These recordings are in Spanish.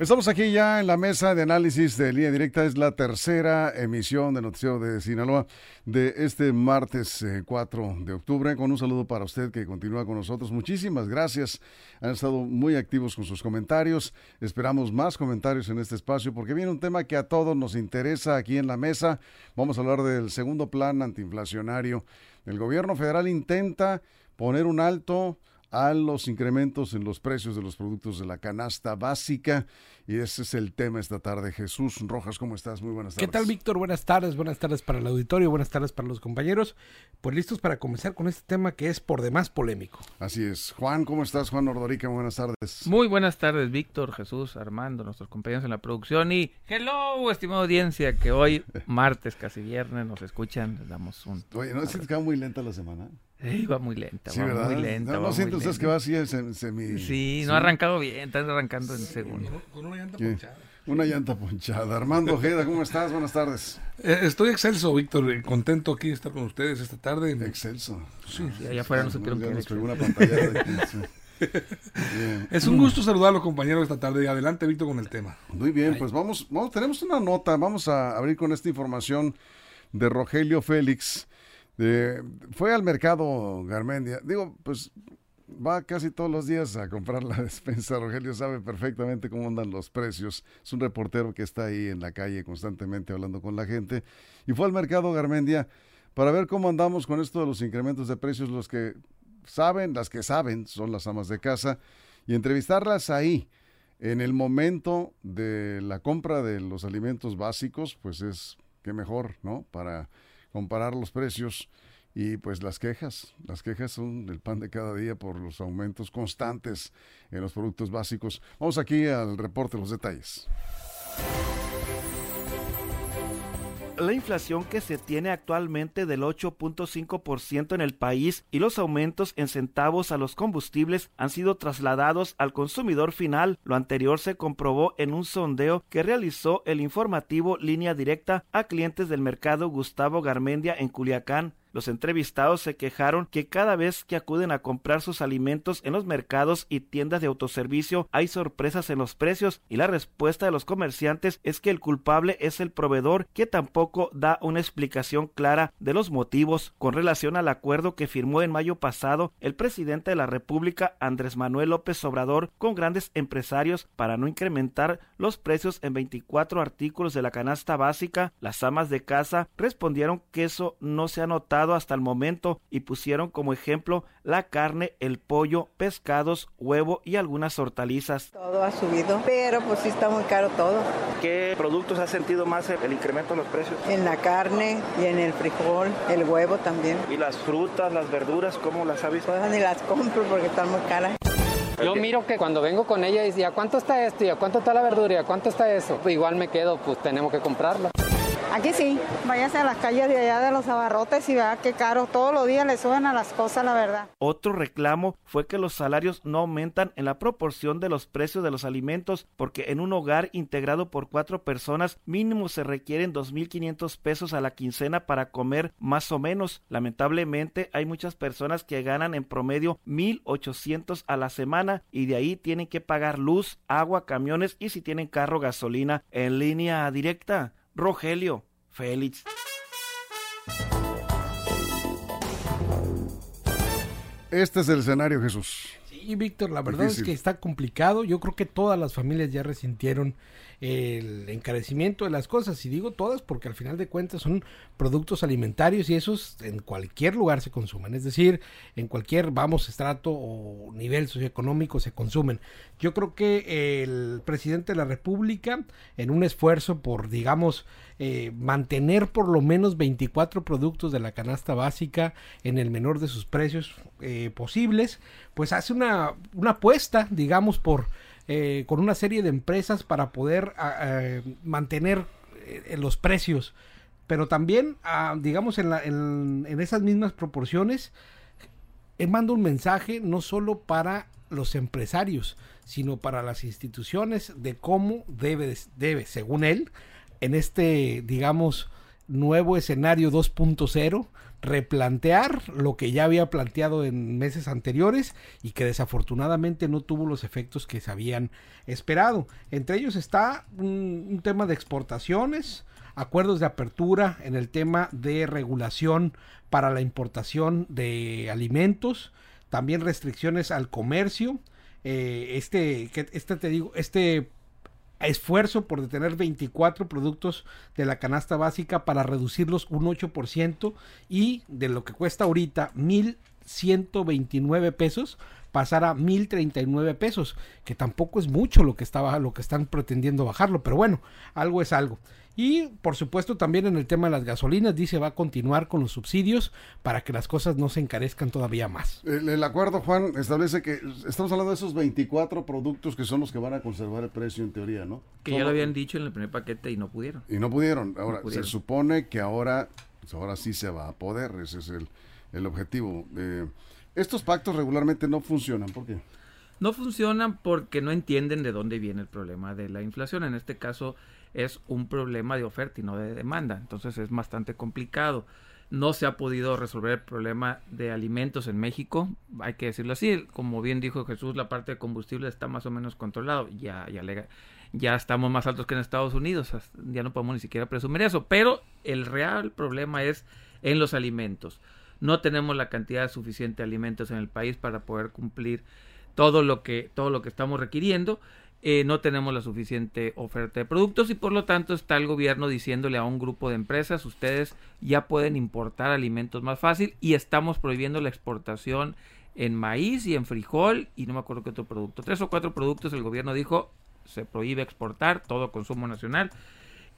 Estamos aquí ya en la mesa de análisis de línea directa. Es la tercera emisión de Noticiero de Sinaloa de este martes 4 eh, de octubre. Con un saludo para usted que continúa con nosotros. Muchísimas gracias. Han estado muy activos con sus comentarios. Esperamos más comentarios en este espacio porque viene un tema que a todos nos interesa aquí en la mesa. Vamos a hablar del segundo plan antiinflacionario. El gobierno federal intenta poner un alto a los incrementos en los precios de los productos de la canasta básica. Y ese es el tema esta tarde. Jesús Rojas, ¿cómo estás? Muy buenas tardes. ¿Qué tal, Víctor? Buenas tardes, buenas tardes para el auditorio, buenas tardes para los compañeros. Pues listos para comenzar con este tema que es por demás polémico. Así es. Juan, ¿cómo estás? Juan Ordorica, buenas tardes. Muy buenas tardes, Víctor, Jesús, Armando, nuestros compañeros en la producción y hello, estimada audiencia, que hoy, martes, casi viernes, nos escuchan, les damos un... Oye, ¿no es que muy lenta la semana? va muy lenta, va muy lenta. No, no siento ustedes que va así semi... Sí, no ha arrancado bien, está arrancando en segundo. Con una llanta ponchada. Una llanta ponchada. Armando Ojeda, ¿cómo estás? Buenas tardes. Eh, estoy excelso, Víctor. Eh, contento aquí de estar con ustedes esta tarde. Excelso. Sí, allá afuera no se que nos pegó una pantalla de Es un gusto saludar a los compañeros esta tarde. Adelante, Víctor, con el tema. Muy bien, pues vamos, vamos, tenemos una nota. Vamos a abrir con esta información de Rogelio Félix fue al mercado Garmendia. Digo, pues va casi todos los días a comprar la despensa. Rogelio sabe perfectamente cómo andan los precios. Es un reportero que está ahí en la calle constantemente hablando con la gente. Y fue al mercado Garmendia para ver cómo andamos con esto de los incrementos de precios. Los que saben, las que saben, son las amas de casa. Y entrevistarlas ahí. En el momento de la compra de los alimentos básicos, pues es que mejor, ¿no? Para comparar los precios y pues las quejas, las quejas son el pan de cada día por los aumentos constantes en los productos básicos. Vamos aquí al reporte, los detalles. la inflación que se tiene actualmente del 8.5% en el país y los aumentos en centavos a los combustibles han sido trasladados al consumidor final. Lo anterior se comprobó en un sondeo que realizó el informativo Línea Directa a clientes del mercado Gustavo Garmendia en Culiacán. Los entrevistados se quejaron que cada vez que acuden a comprar sus alimentos en los mercados y tiendas de autoservicio hay sorpresas en los precios y la respuesta de los comerciantes es que el culpable es el proveedor que tampoco da una explicación clara de los motivos con relación al acuerdo que firmó en mayo pasado el presidente de la República Andrés Manuel López Obrador con grandes empresarios para no incrementar los precios en 24 artículos de la canasta básica. Las amas de casa respondieron que eso no se ha notado hasta el momento y pusieron como ejemplo la carne, el pollo, pescados, huevo y algunas hortalizas. Todo ha subido, pero pues sí está muy caro todo. ¿Qué productos ha sentido más el incremento en los precios? En la carne y en el frijol, el huevo también. ¿Y las frutas, las verduras, cómo las ha visto? Pues ni las compro porque están muy caras. Yo miro que cuando vengo con ella y ¿a cuánto está esto? ¿Y a cuánto está la verdura? ¿Y a cuánto está eso? Igual me quedo, pues tenemos que comprarlo. Aquí sí, váyase a las calles de allá de los abarrotes y vea qué caro. Todos los días le suben a las cosas, la verdad. Otro reclamo fue que los salarios no aumentan en la proporción de los precios de los alimentos, porque en un hogar integrado por cuatro personas, mínimo se requieren 2.500 pesos a la quincena para comer más o menos. Lamentablemente, hay muchas personas que ganan en promedio 1.800 a la semana y de ahí tienen que pagar luz, agua, camiones y si tienen carro, gasolina en línea directa. Rogelio Félix. Este es el escenario, Jesús. Sí, Víctor, la verdad es que está complicado. Yo creo que todas las familias ya resintieron el encarecimiento de las cosas. Y digo todas porque al final de cuentas son productos alimentarios y esos en cualquier lugar se consumen, es decir, en cualquier, vamos, estrato o nivel socioeconómico se consumen. Yo creo que el presidente de la República, en un esfuerzo por, digamos, eh, mantener por lo menos 24 productos de la canasta básica en el menor de sus precios eh, posibles, pues hace una, una apuesta, digamos, por eh, con una serie de empresas para poder mantener los precios pero también, ah, digamos, en, la, en, esas mismas proporciones, él manda un mensaje no solo para los empresarios, sino para las instituciones de cómo debe, debe según él, en este, digamos, nuevo escenario 2.0, replantear lo que ya había planteado en meses anteriores y que desafortunadamente no tuvo los efectos que se habían esperado. Entre ellos está un tema de exportaciones, acuerdos de apertura en el tema de regulación para la importación de alimentos, también restricciones al comercio, eh, este, este te digo, este esfuerzo por detener 24 productos de la canasta básica para reducirlos un 8% y de lo que cuesta ahorita 1129 pesos pasar a 1039 pesos, que tampoco es mucho lo que estaba lo que están pretendiendo bajarlo, pero bueno, algo es algo. Y por supuesto también en el tema de las gasolinas dice va a continuar con los subsidios para que las cosas no se encarezcan todavía más. El, acuerdo, Juan, establece que estamos hablando de esos 24 productos que son los que van a conservar el precio en teoría, ¿no? Que ya lo habían dicho en el primer paquete y no pudieron. Y no pudieron. Ahora, se supone que ahora, pues ahora sí se va a poder, ese es el, el objetivo. Eh, estos pactos regularmente no funcionan, ¿por qué? No funcionan porque no entienden de dónde viene el problema de la inflación. En este caso es un problema de oferta y no de demanda. Entonces es bastante complicado. No se ha podido resolver el problema de alimentos en México, hay que decirlo así. Como bien dijo Jesús, la parte de combustible está más o menos controlado. Ya, ya, ya estamos más altos que en Estados Unidos. Ya no podemos ni siquiera presumir eso. Pero el real problema es en los alimentos. No tenemos la cantidad suficiente de alimentos en el país para poder cumplir todo lo que, todo lo que estamos requiriendo. Eh, no tenemos la suficiente oferta de productos y por lo tanto está el gobierno diciéndole a un grupo de empresas, ustedes ya pueden importar alimentos más fácil y estamos prohibiendo la exportación en maíz y en frijol y no me acuerdo qué otro producto. Tres o cuatro productos el gobierno dijo se prohíbe exportar, todo consumo nacional.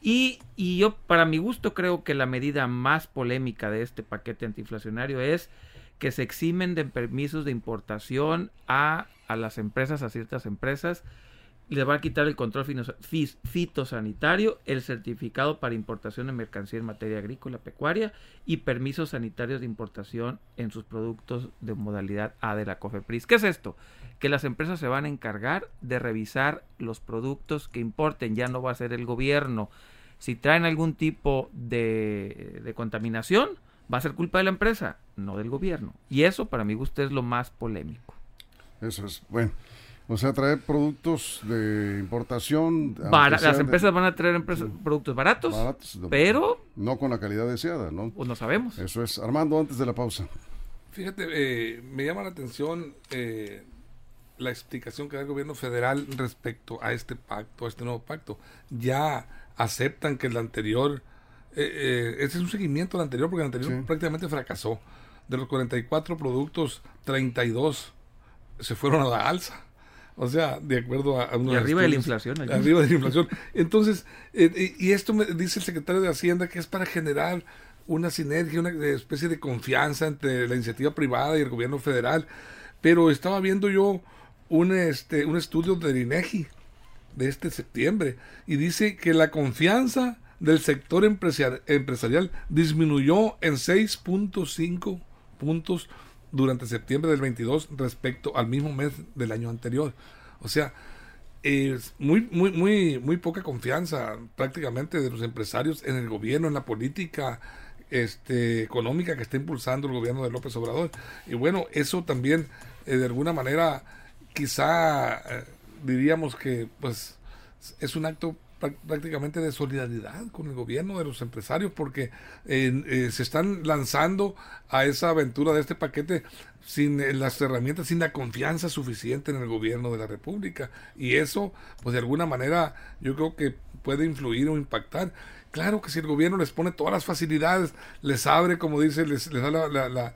Y, y yo, para mi gusto, creo que la medida más polémica de este paquete antiinflacionario es que se eximen de permisos de importación a, a las empresas, a ciertas empresas, le va a quitar el control fitosanitario, el certificado para importación de mercancía en materia agrícola, pecuaria y permisos sanitarios de importación en sus productos de modalidad A de la COFEPRIS. ¿Qué es esto? Que las empresas se van a encargar de revisar los productos que importen, ya no va a ser el gobierno. Si traen algún tipo de, de contaminación, va a ser culpa de la empresa, no del gobierno. Y eso para mi gusto es lo más polémico. Eso es, bueno. O sea, traer productos de importación. las empresas van a traer productos baratos, pero... No con la calidad deseada, ¿no? Pues no sabemos. Eso es. Armando, antes de la pausa. Fíjate, eh, me llama la atención eh, la explicación que da el gobierno federal respecto a este pacto, a este nuevo pacto. Ya aceptan que el anterior... Eh, ese es un seguimiento del anterior, porque el anterior prácticamente fracasó. De los 44 productos, 32 se fueron a la alza. O sea, de acuerdo a, Y arriba de la inflación. Arriba de la inflación. Entonces, eh, y esto me dice el secretario de Hacienda que es para generar una sinergia, una especie de confianza entre la iniciativa privada y el gobierno federal. Pero estaba viendo yo un, este, un estudio del INEGI de este septiembre y dice que la confianza del sector empresarial disminuyó en 6.5 puntos durante septiembre del 22 respecto al mismo mes del año anterior. O sea, es muy, muy, muy, muy poca confianza prácticamente de los empresarios en el gobierno, en la política este, económica que está impulsando el gobierno de López Obrador. Y bueno, eso también eh, de alguna manera quizá eh, diríamos que pues es un acto prácticamente de solidaridad con el gobierno de los empresarios porque eh, se están lanzando a esa aventura de este paquete sin eh, las herramientas, sin la confianza suficiente en el gobierno de la República. Y eso pues de alguna manera yo creo que puede influir o impactar. Claro que si el gobierno les pone todas las facilidades, les abre, como dice, les, da la,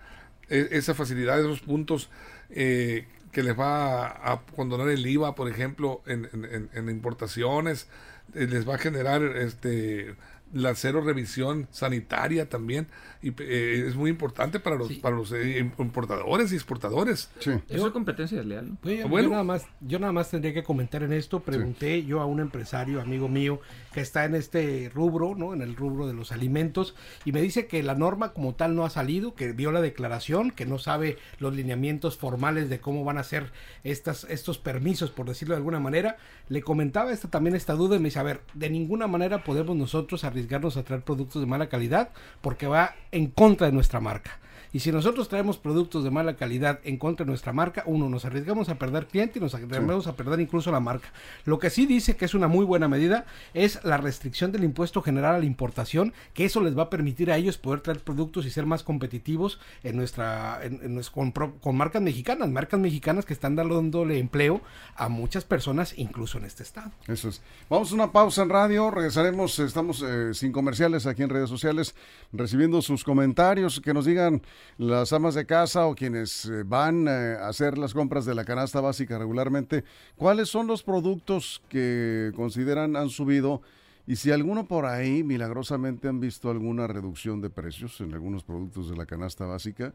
e- esa facilidad, esos puntos eh, que les va a, condonar el IVA, por ejemplo, en, importaciones, eh, les va a generar este la cero revisión sanitaria también y eh, es muy importante para los para los eh, importadores y exportadores Sí. Eso es competencia desleal. Pues, Bueno. yo nada más, yo nada más tendría que comentar en esto. Pregunté yo a un empresario, amigo mío, que está en este rubro, ¿no? En el rubro de los alimentos, y me dice que la norma como tal no ha salido, que vio la declaración, que no sabe los lineamientos formales de cómo van a ser estas, estos permisos, por decirlo de alguna manera. Le comentaba esta también esta duda y me dice, a ver, de ninguna manera podemos nosotros arriesgarnos a traer productos de mala calidad porque va en contra de nuestra marca. Y si nosotros traemos productos de mala calidad en contra de nuestra marca, uno, nos arriesgamos a perder cliente y nos arriesgamos a perder incluso la marca. Lo que sí dice que es una muy buena medida es la restricción del impuesto general a la importación, que eso les va a permitir a ellos poder traer productos y ser más competitivos en nuestra, en, en con, con marcas mexicanas, marcas mexicanas que están dándole empleo a muchas personas, incluso en este estado. Eso es. Vamos a una pausa en radio, regresaremos, estamos eh, sin comerciales aquí en redes sociales, recibiendo sus comentarios, que nos digan las amas de casa o quienes eh, van eh, a hacer las compras de la canasta básica regularmente, cuáles son los productos que consideran han subido y si alguno por ahí milagrosamente han visto alguna reducción de precios en algunos productos de la canasta básica.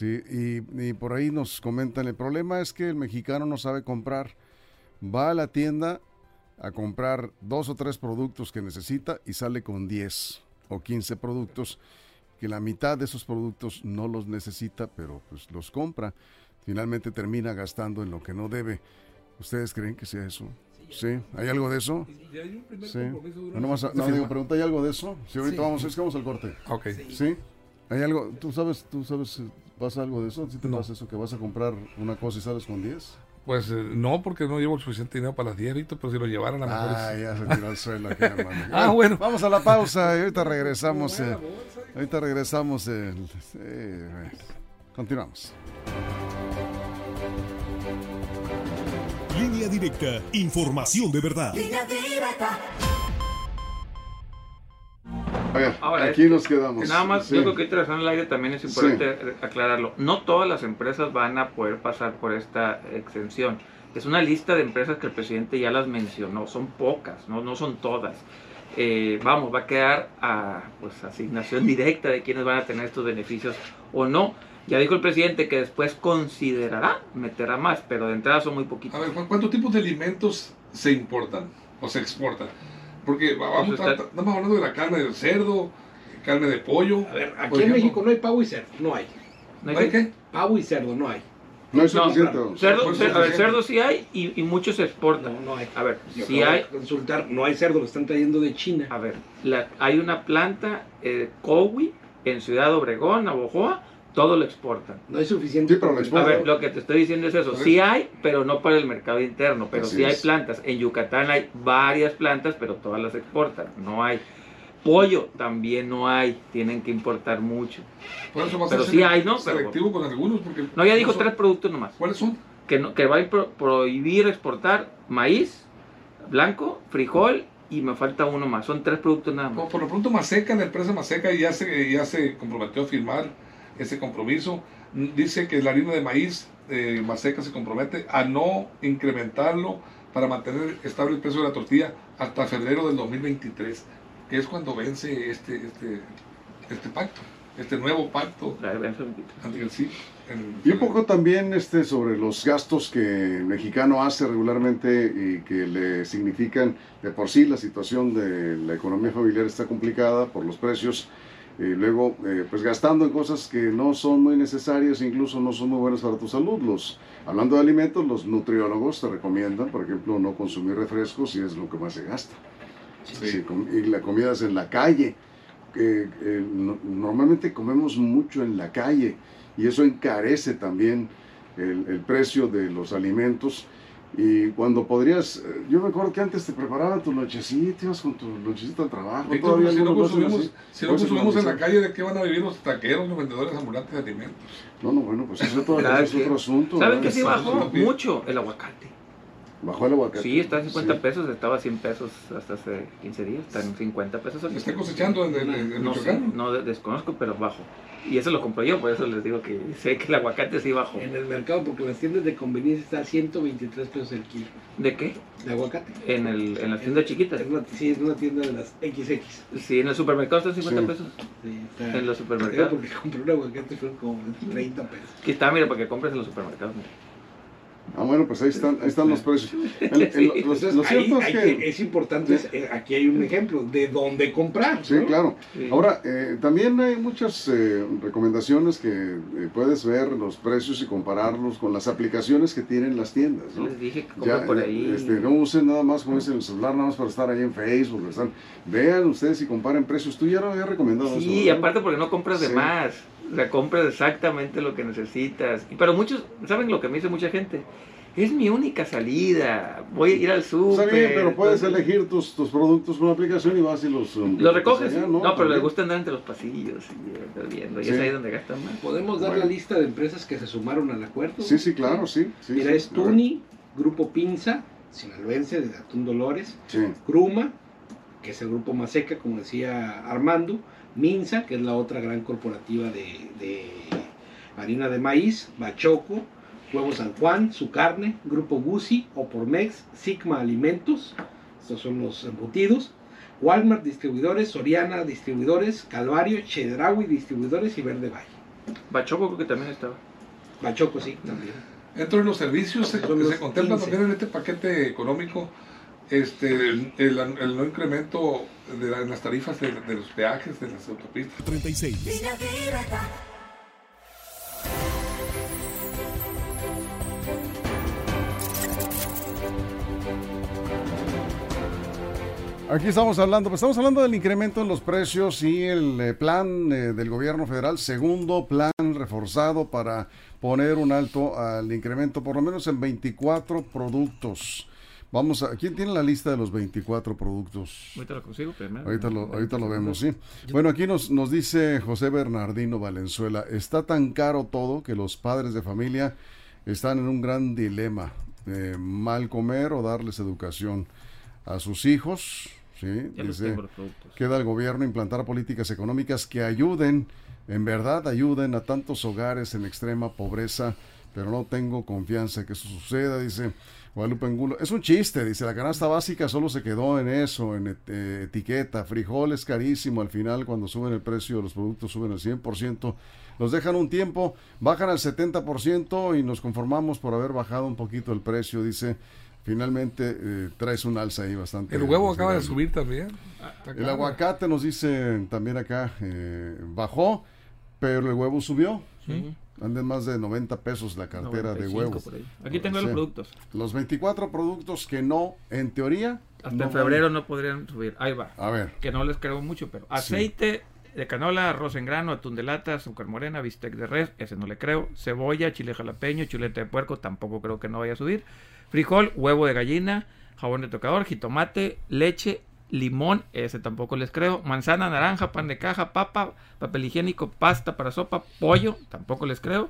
Y por ahí nos comentan, el problema es que el mexicano no sabe comprar. Va a la tienda a comprar dos o tres productos que necesita y sale con 10 o 15 productos que la mitad de esos productos no los necesita, pero pues los compra. Finalmente termina gastando en lo que no debe. ¿Ustedes creen que sea eso? Sí, ¿hay algo de eso? Sí. No, nomás- no, digo, pregunta, ¿hay algo de eso? Sí, ahorita vamos, es que vamos al corte. Ok. ¿Sí? ¿Hay algo? ¿Tú sabes, tú sabes, si pasa algo de eso? ¿Sí te No. pasa eso que vas a comprar una cosa y sales con 10? Pues eh, no, porque no llevo el suficiente dinero para las 10, Víctor, pero si lo llevaran a lo mejor Ah, es- ya se tiró al suelo aquí, hermano. Ah, bueno. Vamos a la pausa y ahorita regresamos. eh, ahorita regresamos. eh, sí, bueno. Continuamos. Línea directa, información de verdad. A ver, Ahora, aquí es- nos quedamos. Nada más, Sí. yo creo que en el aire también es importante eh, aclararlo. No todas las empresas van a poder pasar por esta exención. Es una lista de empresas que el presidente ya las mencionó. Son pocas, no, no son todas. Eh, vamos, va a quedar a pues, asignación directa de quienes van a tener estos beneficios o no. Ya dijo el presidente que después considerará, meterá más, pero de entrada son muy poquitos. A ver, ¿cu- ¿cuántos tipos de alimentos se importan o se exportan? Porque vamos, Pues está- ta- estamos hablando de la carne del cerdo, carne de pollo. A ver, aquí en ejemplo. México no hay pavo y cerdo, no hay. ¿No hay ¿No hay qué? Pavo y cerdo no hay. No es suficiente. Cerdo, Pues cer- a ver, cerdo sí hay y, y muchos se exportan. No, no hay. A ver, Yo si hay, consultar, no hay cerdo, lo están trayendo de China. A ver, la- hay una planta, eh, Cowi, en Ciudad Obregón, Navojoa, todo lo exportan. No hay suficiente. Sí, pero lo A exportan. ver, lo que te estoy diciendo es eso. Sí hay, pero no para el mercado interno. Pero Así sí hay es. plantas. En Yucatán hay varias plantas, pero todas las exportan. No hay. Pollo también no hay. Tienen que importar mucho. Por eso va a Pero ser sí hay, ¿no? selectivo con algunos. Porque No, ya dijo son- tres productos nomás. ¿Cuáles son? Que, no, que va a pro- prohibir exportar maíz blanco, frijol y me falta uno más. Son tres productos nada más. Por, por lo pronto Maseca, la empresa Maseca ya se, ya se comprometió a firmar ese compromiso. Dice que la harina de maíz eh, Maseca se compromete a no incrementarlo para mantener estable el precio de la tortilla hasta febrero del 2023, que es cuando vence este, este, este pacto, este nuevo pacto sí, en- Y un poco también este, sobre los gastos que el mexicano hace regularmente y que le significan de por sí la situación de la economía familiar está complicada por los precios. Y luego, eh, pues gastando en cosas que no son muy necesarias, incluso no son muy buenas para tu salud. Los, hablando de alimentos, los nutriólogos te recomiendan, por ejemplo, no consumir refrescos si es lo que más se gasta. Sí, y la comida es en la calle. Eh, eh, no- normalmente comemos mucho en la calle y eso encarece también el, el precio de los alimentos. Y cuando podrías, eh, yo me acuerdo que antes te preparaban tu nochecita, ibas con tu nochecita al trabajo. Víctor, todavía si no consumimos, así. si no consumimos en la calle, ¿de qué van a vivir los taqueros, los vendedores ambulantes de alimentos? No, no, bueno, pues eso todavía es otro asunto. ¿Saben que sí bajó mucho el aguacate? Bajó el aguacate. Sí, está en 50 Sí. pesos, estaba a 100 pesos hasta hace 15 días, está en 50 pesos. aquí. ¿Está cosechando en, en, en No sé, no de- desconozco, pero bajo. Y eso lo compro yo, por eso les digo que sé que el aguacate sí bajó. En el mercado, porque las tiendas de conveniencia está a 123 pesos el kilo ¿De qué? de aguacate. En, el, en las tiendas chiquitas. Una, sí, es una tienda de las XX. Sí, en el supermercado están 50 Sí. pesos. Sí, está- En los supermercados. Porque compré un aguacate fueron como 30 pesos. Aquí está, mira, para que compres en los supermercados. mira. Ah, bueno, pues ahí están, ahí están los precios. El- el- Sí. lo, cierto ahí- es que... que- es importante, es- eh, aquí hay un ejemplo de dónde comprar. Sí, ¿no? claro. Sí. Ahora, eh, también hay muchas eh, recomendaciones que eh, puedes ver los precios y compararlos con las aplicaciones que tienen las tiendas, ¿no? Les dije que Ya, compren por ahí. este, no usen nada más como dicen el celular, nada más para estar ahí en Facebook. están- vean ustedes y comparen precios. Tú ya lo habías recomendado eso, Sí, ¿verdad? aparte porque no compras de más. O sea, compras exactamente lo que necesitas. Y pero muchos, ¿saben lo que me dice mucha gente? Es mi única salida. Voy a ir al súper. Está bien, pero puedes entonces- elegir tus, tus productos con la aplicación y vas y los... um, Los recoges. allá, no, pero También. les gusta andar entre los pasillos y viendo. Y Sí. es ahí donde gastan más. Podemos dar Bueno. la lista de empresas que se sumaron al acuerdo. Sí, sí, claro, sí. sí, Mira, sí. es. Tuni, Grupo Pinza, sinaloense, de Atún Dolores, Sí. Gruma, que es el grupo Maseca, como decía Armando, Minza, que es la otra gran corporativa de, de harina de maíz, Bachoco, Huevo San Juan, Su Carne, Grupo Gucci, Opormex, Sigma Alimentos, estos son los embutidos, Walmart Distribuidores, Soriana Distribuidores, Calvario, Chedraui Distribuidores y Verde Valle. Bachoco creo que también estaba. Bachoco sí, también. Dentro de los servicios se, los se contempla 15. también en este paquete económico este, el, no incremento de la- en las tarifas de, de los peajes de las autopistas. 36. Aquí estamos hablando, pues estamos hablando del incremento en los precios y el eh, plan eh, del gobierno federal, segundo plan reforzado para poner un alto al incremento, por lo menos en 24 productos. Vamos a, ¿quién tiene la lista de los 24 productos? Ahorita lo consigo primero. Ahorita lo, ahorita lo vemos, sí. Bueno, aquí nos, nos dice José Bernardino Valenzuela, está tan caro todo que los padres de familia están en un gran dilema, eh, mal comer o darles educación a sus hijos, ¿sí? Ya los Dice, tengo los productos. queda el gobierno implantar políticas económicas que ayuden, en verdad ayuden a tantos hogares en extrema pobreza, pero no tengo confianza que eso suceda, dice Guadalupe Angulo. Es un chiste, dice, la canasta básica solo se quedó en eso, en et- eh, etiqueta, frijoles carísimo, al final cuando suben el precio de los productos suben el 100%, los dejan un tiempo, bajan al 70% y nos conformamos por haber bajado un poquito el precio, dice. Finalmente eh, traes un alza ahí bastante. El huevo acaba de subir también. Está El aguacate nos dice también acá, eh, bajó, pero el huevo subió. Sí. Anden más de 90 pesos la cartera de 95 huevo. por ahí. Aquí tengo Sí. los productos. Los 24 productos que no, en teoría. Hasta no en febrero no podrían subir. Ahí va. A ver, Que no les creo mucho, pero aceite de canola, arroz en grano, atún de lata, azúcar morena, bistec de res, ese no le creo. Cebolla, chile jalapeño, chuleta de puerco, tampoco creo que no vaya a subir. Frijol, huevo de gallina, jabón de tocador, jitomate, leche, limón, ese tampoco les creo. Manzana, naranja, pan de caja, papa, papel higiénico, pasta para sopa, pollo, tampoco les creo.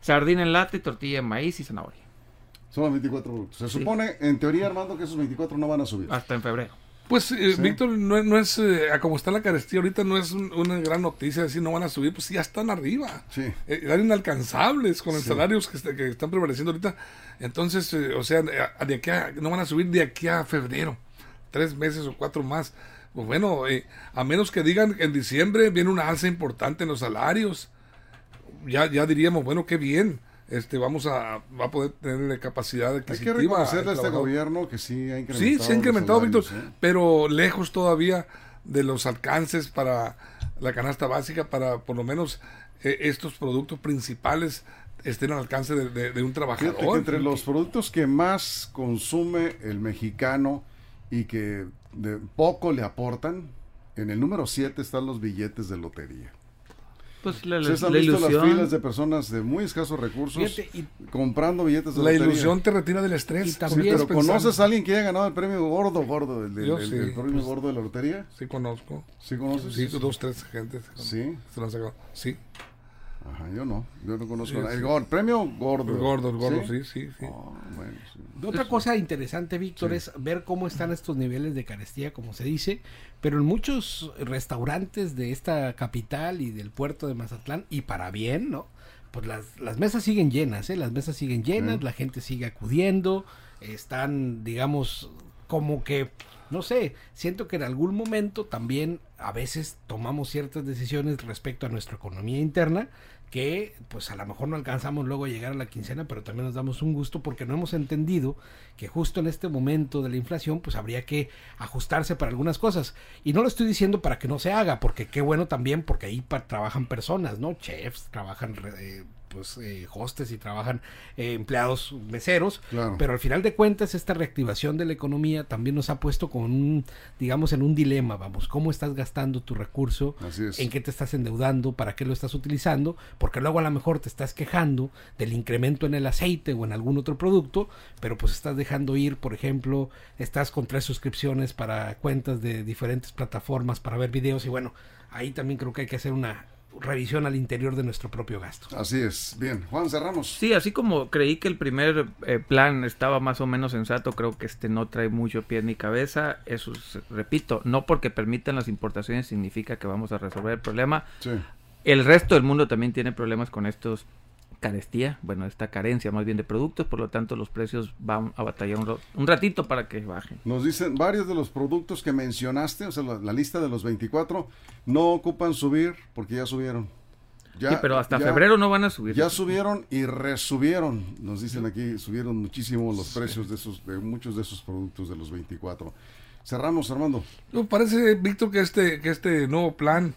Sardina en lata y tortilla de maíz y zanahoria. son los 24 productos. Se supone, en teoría, Armando, que esos 24 no van a subir. Hasta en febrero. Pues, eh, Sí. Víctor, no, es- no es, eh, a como está la carestía ahorita, no es un- una gran noticia decir no van a subir, pues ya están arriba. Sí. Eh, eran inalcanzables con los Sí. salarios que, est- que están prevaleciendo ahorita. Entonces, eh, o sea, a- de aquí a- no van a subir de aquí a febrero, tres meses o cuatro más. Pues bueno, eh, a menos que digan que en diciembre viene una alza importante en los salarios, ya, ya diríamos, bueno, qué bien. Este, vamos a, va a poder tener capacidad Hay que adquisitiva. reconocerle a este gobierno que sí ha incrementado. Sí, se ha incrementado, Víctor, ¿eh? pero lejos todavía de los alcances para la canasta básica, para por lo menos eh, estos productos principales estén al alcance de, de- de un trabajador. Fíjate que entre los productos que más consume el mexicano y que de poco le aportan, en el número 7 están los billetes de lotería. Pues la, la, ¿Ustedes han la visto ilusión. las filas de personas de muy escasos recursos Fíjate, y- comprando billetes de La lotería? ilusión te retira del estrés. Y Sí, también- Pero pensando. ¿conoces a alguien que haya ganado el premio gordo, gordo, el, del- Yo el- sí, el premio pues- gordo de la lotería? Sí, conozco. ¿Sí conoces? Sí, dos, tres gentes. Sí. Se lo han sacado. Sí. Ajá, yo no, yo no conozco Sí, nada. El premio gordo. El gordo, el gordo, sí, sí, sí. Oh, bueno, sí. Otra cosa interesante, Víctor, Sí. es ver cómo están estos niveles de carestía, como se dice, pero en muchos restaurantes de esta capital y del puerto de Mazatlán, y para bien, ¿no? Pues las, las mesas siguen llenas, ¿eh? Las mesas siguen llenas, Sí. la gente sigue acudiendo, están, digamos, como que, no sé, siento que en algún momento también a veces tomamos ciertas decisiones respecto a nuestra economía interna que pues a lo mejor no alcanzamos luego a llegar a la quincena, pero también nos damos un gusto porque no hemos entendido que justo en este momento de la inflación pues habría que ajustarse para algunas cosas. Y no lo estoy diciendo para que no se haga, porque qué bueno también, porque ahí trabajan personas, ¿no? Chefs, trabajan eh, pues eh, hostes y trabajan eh, empleados meseros, Claro. pero al final de cuentas esta reactivación de la economía también nos ha puesto con un, digamos, en un dilema, vamos, ¿cómo estás gastando tu recurso? ¿En qué te estás endeudando? ¿Para qué lo estás utilizando? Porque luego a lo mejor te estás quejando del incremento en el aceite o en algún otro producto, pero pues estás dejando ir, por ejemplo, estás con tres suscripciones para cuentas de diferentes plataformas para ver videos y bueno, ahí también creo que hay que hacer una revisión al interior de nuestro propio gasto. Así es. Bien, Juan, cerramos. Sí, así como creí que el primer eh, plan estaba más o menos sensato, creo que este no trae mucho pie ni cabeza. Eso, es, repito, no porque permitan las importaciones significa que vamos a resolver el problema. Sí. El resto del mundo también tiene problemas con estos carestía, bueno, esta carencia más bien de productos, por lo tanto los precios van a batallar un, un ratito para que bajen. Nos dicen varios de los productos que mencionaste, o sea, la, la lista de los 24, no ocupan subir porque ya subieron. Ya, sí, pero hasta ya- febrero no van a subir. Ya subieron y resubieron. Nos dicen aquí, subieron muchísimo los precios de esos, de muchos de esos productos de los 24. Cerramos, Armando. No, parece, Víctor, que este, que este nuevo plan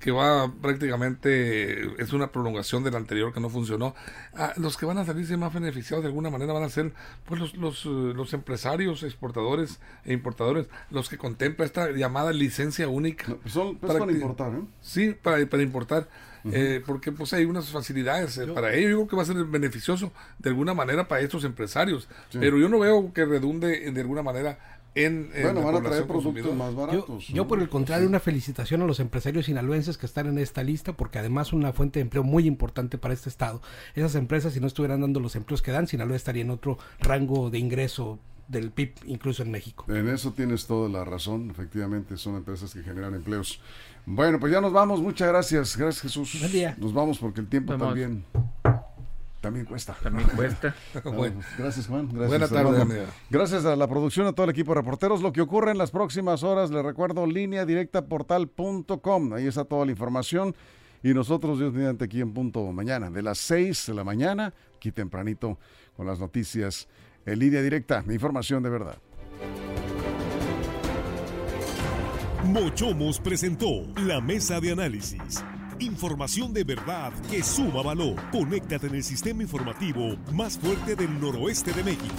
que va prácticamente es una prolongación del anterior que no funcionó. Ah, los que van a salirse más beneficiados de alguna manera van a ser pues los, los, eh, los empresarios, exportadores e importadores, los que contempla esta llamada licencia única. No, pues son pues Para para que- importar, ¿eh? Sí, para, para importar. eh, porque pues hay unas facilidades eh, para ello. Yo creo que va a ser beneficioso de alguna manera para estos empresarios. Sí. Pero yo no veo que redunde de alguna manera en, en Bueno, la van a traer productos más baratos. yo, ¿no? por el contrario, una felicitación a los empresarios sinaloenses que están en esta lista, porque además una fuente de empleo muy importante para este estado. Esas empresas, si no estuvieran dando los empleos que dan, Sinaloa estaría en otro rango de ingreso del PIB, incluso en México. En eso tienes toda la razón. Efectivamente, son empresas que generan empleos. Bueno, pues ya nos vamos. Muchas gracias. Gracias, Jesús. Buen día. Nos vamos porque el tiempo Vamos. también también cuesta. También cuesta. Bueno. Gracias, Juan. Gracias, Buena tarde. Gracias a la producción, a todo el equipo de reporteros. Lo que ocurre en las próximas horas, les recuerdo, línea directa portal.com. Ahí está toda la información. Y nosotros, Dios mediante, aquí en punto mañana, de las 6 de la mañana, aquí tempranito, con las noticias en línea directa. Información de verdad. Mochomos presentó la mesa de análisis. Información de verdad que suma valor. Conéctate en el sistema informativo más fuerte del noroeste de México.